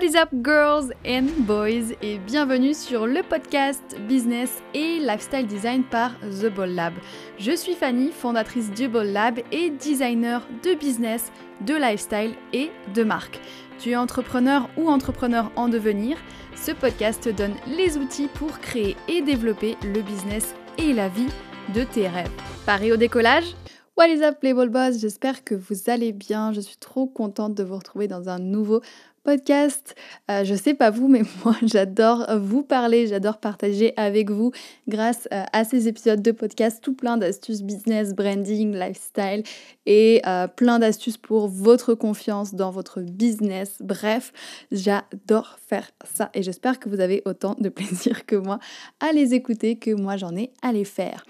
What is up girls and boys? Et bienvenue sur le podcast Business et Lifestyle Design par The Ball Lab. Je suis Fanny, fondatrice du Ball Lab et designer de business, de lifestyle et de marque. Tu es entrepreneur ou entrepreneur en devenir Ce podcast te donne les outils pour créer et développer le business et la vie de tes rêves. Paris au décollage? What is up les ball boss J'espère que vous allez bien. Je suis trop contente de vous retrouver dans un nouveau podcast. Euh, je sais pas vous, mais moi j'adore vous parler, j'adore partager avec vous grâce euh, à ces épisodes de podcast tout plein d'astuces business, branding, lifestyle et euh, plein d'astuces pour votre confiance dans votre business. Bref, j'adore faire ça et j'espère que vous avez autant de plaisir que moi à les écouter que moi j'en ai à les faire.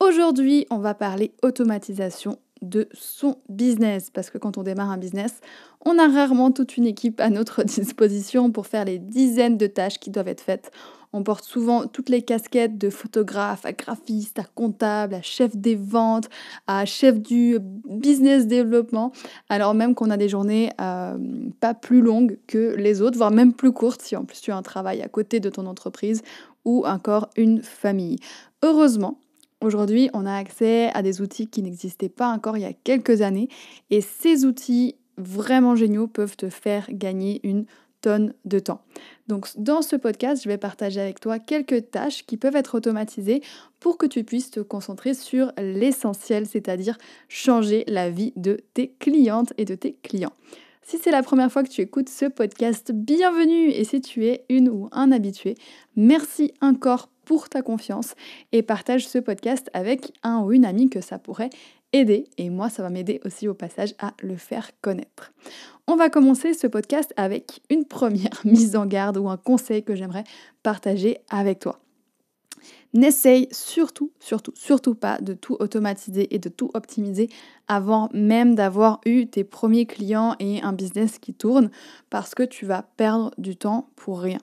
Aujourd'hui, on va parler automatisation de son business. Parce que quand on démarre un business, on a rarement toute une équipe à notre disposition pour faire les dizaines de tâches qui doivent être faites. On porte souvent toutes les casquettes de photographe à graphiste, à comptable, à chef des ventes, à chef du business développement, alors même qu'on a des journées euh, pas plus longues que les autres, voire même plus courtes si en plus tu as un travail à côté de ton entreprise ou encore une famille. Heureusement, Aujourd'hui, on a accès à des outils qui n'existaient pas encore il y a quelques années et ces outils vraiment géniaux peuvent te faire gagner une tonne de temps. Donc dans ce podcast, je vais partager avec toi quelques tâches qui peuvent être automatisées pour que tu puisses te concentrer sur l'essentiel, c'est-à-dire changer la vie de tes clientes et de tes clients. Si c'est la première fois que tu écoutes ce podcast, bienvenue et si tu es une ou un habitué, merci encore pour ta confiance et partage ce podcast avec un ou une amie que ça pourrait aider et moi ça va m'aider aussi au passage à le faire connaître. On va commencer ce podcast avec une première mise en garde ou un conseil que j'aimerais partager avec toi. N'essaye surtout, surtout, surtout pas de tout automatiser et de tout optimiser avant même d'avoir eu tes premiers clients et un business qui tourne parce que tu vas perdre du temps pour rien.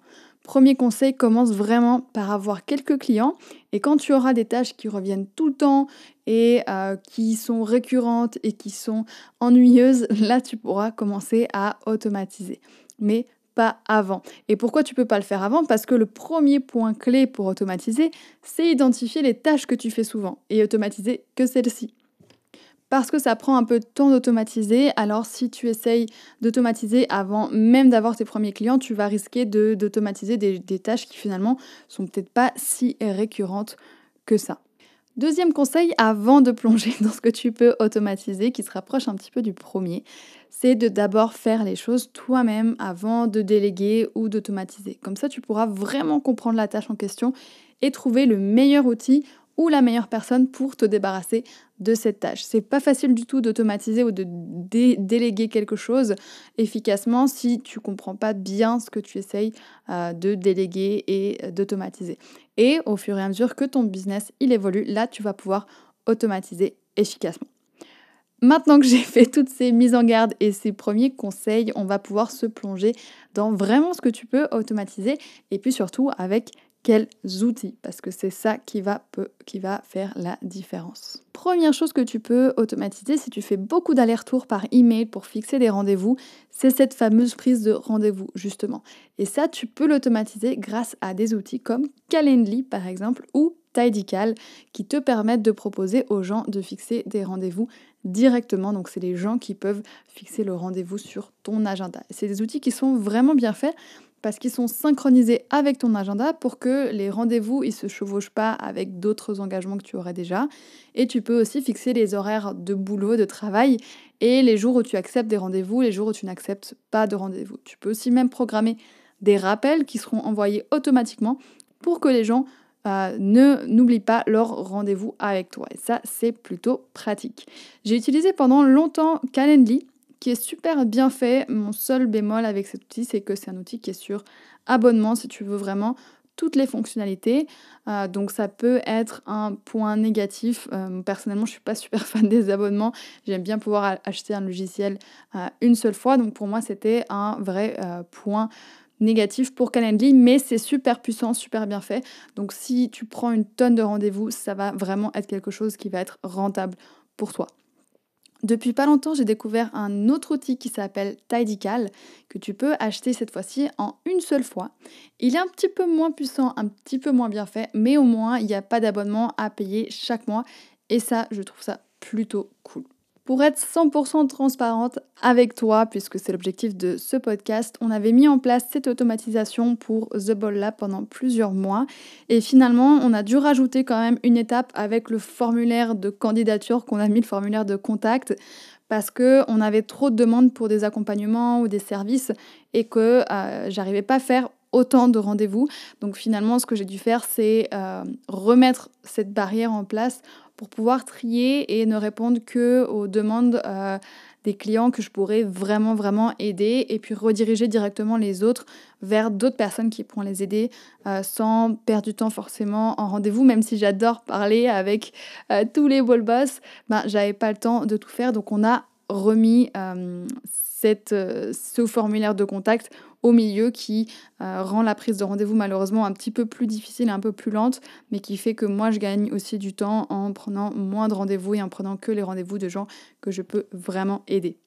Premier conseil, commence vraiment par avoir quelques clients et quand tu auras des tâches qui reviennent tout le temps et euh, qui sont récurrentes et qui sont ennuyeuses, là tu pourras commencer à automatiser. Mais pas avant. Et pourquoi tu peux pas le faire avant? Parce que le premier point clé pour automatiser, c'est identifier les tâches que tu fais souvent et automatiser que celles-ci parce que ça prend un peu de temps d'automatiser. Alors si tu essayes d'automatiser avant même d'avoir tes premiers clients, tu vas risquer d'automatiser des, des tâches qui finalement sont peut-être pas si récurrentes que ça. Deuxième conseil, avant de plonger dans ce que tu peux automatiser, qui se rapproche un petit peu du premier, c'est de d'abord faire les choses toi-même avant de déléguer ou d'automatiser. Comme ça, tu pourras vraiment comprendre la tâche en question et trouver le meilleur outil ou la meilleure personne pour te débarrasser de cette tâche. C'est pas facile du tout d'automatiser ou de déléguer quelque chose efficacement si tu comprends pas bien ce que tu essayes euh, de déléguer et d'automatiser. Et au fur et à mesure que ton business il évolue, là tu vas pouvoir automatiser efficacement. Maintenant que j'ai fait toutes ces mises en garde et ces premiers conseils, on va pouvoir se plonger dans vraiment ce que tu peux automatiser et puis surtout avec quels outils parce que c'est ça qui va, faire la différence. Première chose que tu peux automatiser si tu fais beaucoup d'allers-retours par email pour fixer des rendez-vous, c'est cette fameuse prise de rendez-vous justement. Et ça, tu peux l'automatiser grâce à des outils comme Calendly par exemple ou Tidycal qui te permettent de proposer aux gens de fixer des rendez-vous directement. Donc c'est les gens qui peuvent fixer le rendez-vous sur ton agenda. C'est des outils qui sont vraiment bien faits parce qu'ils sont synchronisés avec ton agenda pour que les rendez-vous ne se chevauchent pas avec d'autres engagements que tu aurais déjà. Et tu peux aussi fixer les horaires de boulot, de travail et les jours où tu acceptes des rendez-vous, les jours où tu n'acceptes pas de rendez-vous. Tu peux aussi même programmer des rappels qui seront envoyés automatiquement pour que les gens euh, ne n'oublient pas leur rendez-vous avec toi. Et ça, c'est plutôt pratique. J'ai utilisé pendant longtemps Calendly est super bien fait. Mon seul bémol avec cet outil, c'est que c'est un outil qui est sur abonnement si tu veux vraiment toutes les fonctionnalités. Euh, donc ça peut être un point négatif. Euh, personnellement, je suis pas super fan des abonnements. J'aime bien pouvoir acheter un logiciel euh, une seule fois. Donc pour moi, c'était un vrai point négatif pour Calendly, mais c'est super puissant, super bien fait. Donc si tu prends une tonne de rendez-vous, ça va vraiment être quelque chose qui va être rentable pour toi. Depuis pas longtemps, j'ai découvert un autre outil qui s'appelle Tidycal, que tu peux acheter cette fois-ci en une seule fois. Il est un petit peu moins puissant, un petit peu moins bien fait, mais au moins il n'y a pas d'abonnement à payer chaque mois. Et ça, je trouve ça plutôt cool. Pour être 100% transparente avec toi, puisque c'est l'objectif de ce podcast, on avait mis en place cette automatisation pour The Ball Lab pendant plusieurs mois. Et finalement, on a dû rajouter quand même une étape avec le formulaire de candidature qu'on a mis, le formulaire de contact, parce qu'on avait trop de demandes pour des accompagnements ou des services et que euh, j'arrivais pas à faire autant de rendez-vous. Donc finalement, ce que j'ai dû faire, c'est euh, remettre cette barrière en place pour pouvoir trier et ne répondre que aux demandes euh, des clients que je pourrais vraiment vraiment aider et puis rediriger directement les autres vers d'autres personnes qui pourront les aider euh, sans perdre du temps forcément en rendez-vous même si j'adore parler avec euh, tous les wall boss ben j'avais pas le temps de tout faire. Donc on a remis cette, ce formulaire de contact au milieu qui euh, rend la prise de rendez-vous malheureusement un petit peu plus difficile un peu plus lente, mais qui fait que moi je gagne aussi du temps en prenant moins de rendez-vous et en prenant que les rendez-vous de gens que je peux vraiment aider.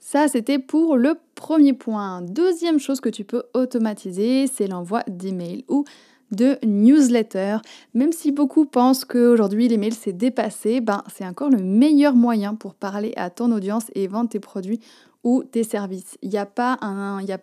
Ça, c'était pour le premier point. Deuxième chose que tu peux automatiser, c'est l'envoi d'emails ou de newsletter. Même si beaucoup pensent qu'aujourd'hui l'email s'est dépassé, ben, c'est encore le meilleur moyen pour parler à ton audience et vendre tes produits ou tes services. Il n'y a pas,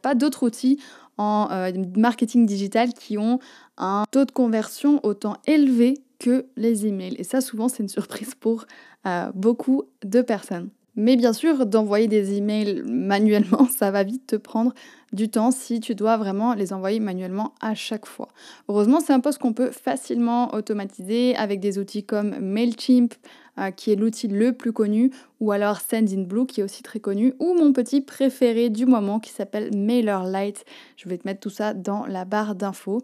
pas d'autres outils en euh, marketing digital qui ont un taux de conversion autant élevé que les emails. Et ça, souvent, c'est une surprise pour euh, beaucoup de personnes. Mais bien sûr, d'envoyer des emails manuellement, ça va vite te prendre du temps si tu dois vraiment les envoyer manuellement à chaque fois. Heureusement, c'est un poste qu'on peut facilement automatiser avec des outils comme Mailchimp, qui est l'outil le plus connu, ou alors Sendinblue, qui est aussi très connu, ou mon petit préféré du moment qui s'appelle MailerLite. Je vais te mettre tout ça dans la barre d'infos.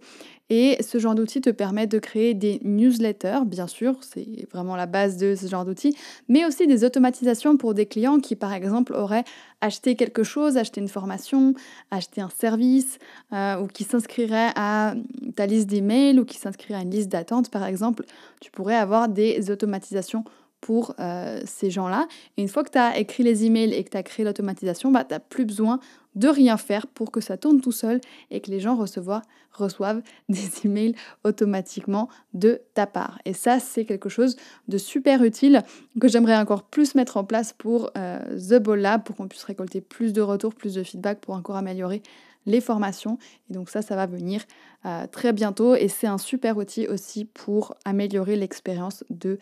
Et ce genre d'outil te permet de créer des newsletters, bien sûr, c'est vraiment la base de ce genre d'outil, mais aussi des automatisations pour des clients qui, par exemple, auraient acheté quelque chose, acheté une formation, acheter un service, euh, ou qui s'inscriraient à ta liste d'emails, ou qui s'inscriraient à une liste d'attente, par exemple. Tu pourrais avoir des automatisations pour euh, ces gens-là. Et une fois que tu as écrit les emails et que tu as créé l'automatisation, bah, tu n'as plus besoin de rien faire pour que ça tourne tout seul et que les gens reçoivent des emails automatiquement de ta part. Et ça, c'est quelque chose de super utile que j'aimerais encore plus mettre en place pour euh, The Ball Lab pour qu'on puisse récolter plus de retours, plus de feedback pour encore améliorer les formations. Et donc ça, ça va venir euh, très bientôt et c'est un super outil aussi pour améliorer l'expérience de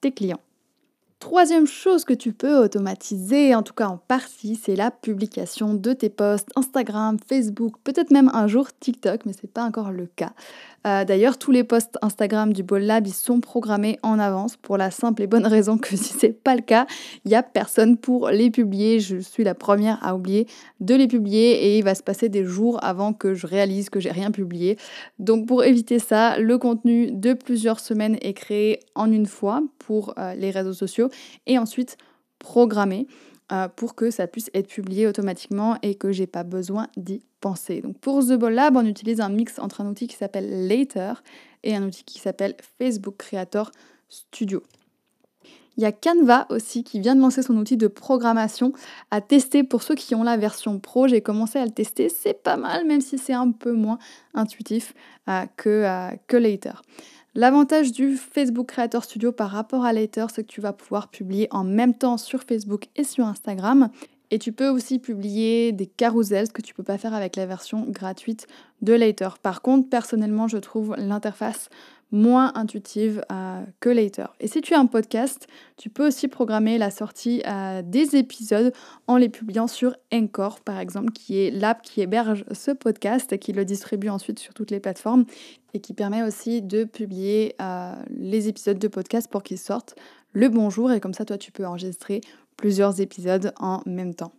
tes clients. Troisième chose que tu peux automatiser, en tout cas en partie, c'est la publication de tes posts Instagram, Facebook, peut-être même un jour TikTok, mais ce n'est pas encore le cas. Euh, d'ailleurs, tous les posts Instagram du Ball Lab, sont programmés en avance pour la simple et bonne raison que si c'est pas le cas, il n'y a personne pour les publier. Je suis la première à oublier de les publier et il va se passer des jours avant que je réalise que j'ai rien publié. Donc pour éviter ça, le contenu de plusieurs semaines est créé en une fois pour euh, les réseaux sociaux et ensuite programmé euh, pour que ça puisse être publié automatiquement et que j'ai pas besoin d'y penser. Donc pour The Ball Lab, on utilise un mix entre un outil qui s'appelle Later et un outil qui s'appelle Facebook Creator Studio. Il y a Canva aussi qui vient de lancer son outil de programmation à tester pour ceux qui ont la version pro. J'ai commencé à le tester, c'est pas mal, même si c'est un peu moins intuitif euh, que, que Later. L'avantage du Facebook Creator Studio par rapport à Later, c'est que tu vas pouvoir publier en même temps sur Facebook et sur Instagram. Et tu peux aussi publier des carousels, ce que tu peux pas faire avec la version gratuite de Later. Par contre, personnellement, je trouve l'interface moins intuitive que Later. Et si tu as un podcast, tu peux aussi programmer la sortie euh, des épisodes en les publiant sur Encore, par exemple, qui est l'app qui héberge ce podcast et qui le distribue ensuite sur toutes les plateformes et qui permet aussi de publier euh, les épisodes de podcast pour qu'ils sortent le bonjour et comme ça, toi, tu peux enregistrer plusieurs épisodes en même temps.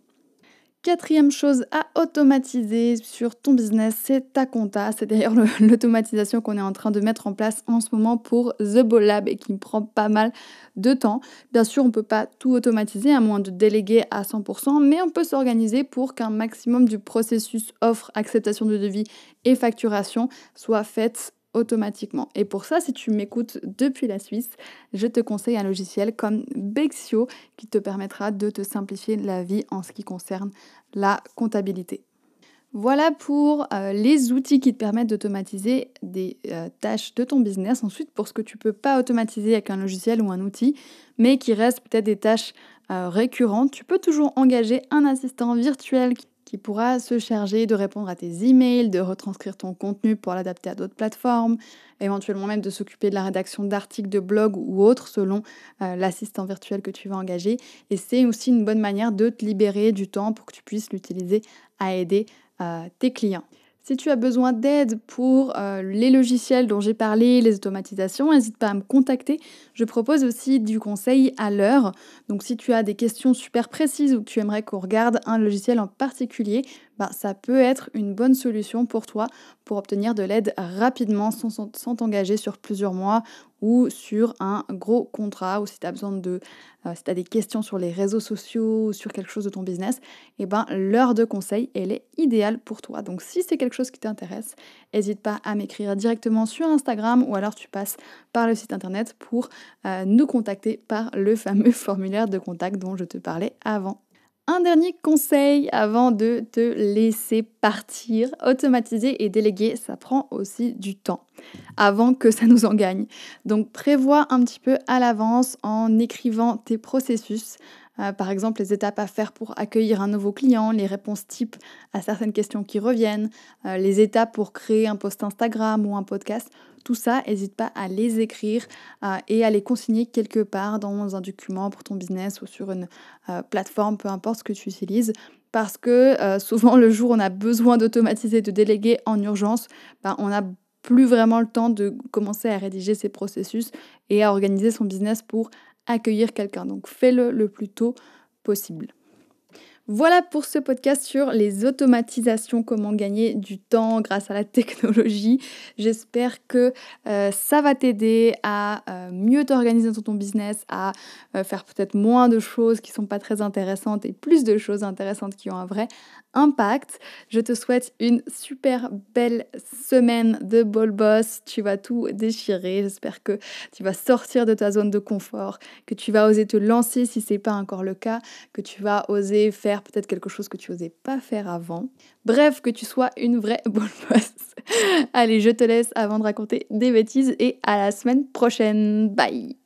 Quatrième chose à automatiser sur ton business, c'est ta compta. C'est d'ailleurs l'automatisation qu'on est en train de mettre en place en ce moment pour The Ball Lab et qui prend pas mal de temps. Bien sûr, on ne peut pas tout automatiser à moins de déléguer à 100%, mais on peut s'organiser pour qu'un maximum du processus offre, acceptation de devis et facturation soit fait automatiquement. Et pour ça, si tu m'écoutes depuis la Suisse, je te conseille un logiciel comme Bexio qui te permettra de te simplifier la vie en ce qui concerne la comptabilité. Voilà pour euh, les outils qui te permettent d'automatiser des euh, tâches de ton business. Ensuite, pour ce que tu ne peux pas automatiser avec un logiciel ou un outil, mais qui restent peut-être des tâches euh, récurrentes, tu peux toujours engager un assistant virtuel qui pourra se charger de répondre à tes emails, de retranscrire ton contenu pour l'adapter à d'autres plateformes, éventuellement même de s'occuper de la rédaction d'articles de blog ou autres selon euh, l'assistant virtuel que tu vas engager. Et c'est aussi une bonne manière de te libérer du temps pour que tu puisses l'utiliser à aider euh, tes clients. Si tu as besoin d'aide pour euh, les logiciels dont j'ai parlé, les automatisations, n'hésite pas à me contacter. Je propose aussi du conseil à l'heure. Donc si tu as des questions super précises ou que tu aimerais qu'on regarde un logiciel en particulier, bah, ça peut être une bonne solution pour toi pour obtenir de l'aide rapidement sans, sans t'engager sur plusieurs mois ou sur un gros contrat ou si tu as besoin de euh, si tu as des questions sur les réseaux sociaux ou sur quelque chose de ton business, et eh ben l'heure de conseil, elle est idéale pour toi. Donc si c'est quelque chose qui t'intéresse, n'hésite pas à m'écrire directement sur Instagram ou alors tu passes par le site internet pour euh, nous contacter par le fameux formulaire de contact dont je te parlais avant. Un dernier conseil avant de te laisser partir, automatiser et déléguer, ça prend aussi du temps avant que ça nous en gagne. Donc prévois un petit peu à l'avance en écrivant tes processus. Euh, par exemple, les étapes à faire pour accueillir un nouveau client, les réponses types à certaines questions qui reviennent, euh, les étapes pour créer un post Instagram ou un podcast. Tout ça, n'hésite pas à les écrire euh, et à les consigner quelque part dans un document pour ton business ou sur une plateforme, peu importe ce que tu utilises parce que souvent le jour où on a besoin d'automatiser, de déléguer en urgence, ben, on n'a plus vraiment le temps de commencer à rédiger ses processus et à organiser son business pour accueillir quelqu'un. Donc fais-le le plus tôt possible. Voilà pour ce podcast sur les automatisations, comment gagner du temps grâce à la technologie. J'espère que euh, ça va t'aider à euh, mieux t'organiser dans ton business, à euh, faire peut-être moins de choses qui sont pas très intéressantes et plus de choses intéressantes qui ont un vrai impact. Je te souhaite une super belle semaine de ball boss. Tu vas tout déchirer. J'espère que tu vas sortir de ta zone de confort, que tu vas oser te lancer si c'est pas encore le cas, que tu vas oser faire peut-être quelque chose que tu osais pas faire avant. Bref, que tu sois une vraie ball boss. Allez, je te laisse avant de raconter des bêtises et à la semaine prochaine. Bye.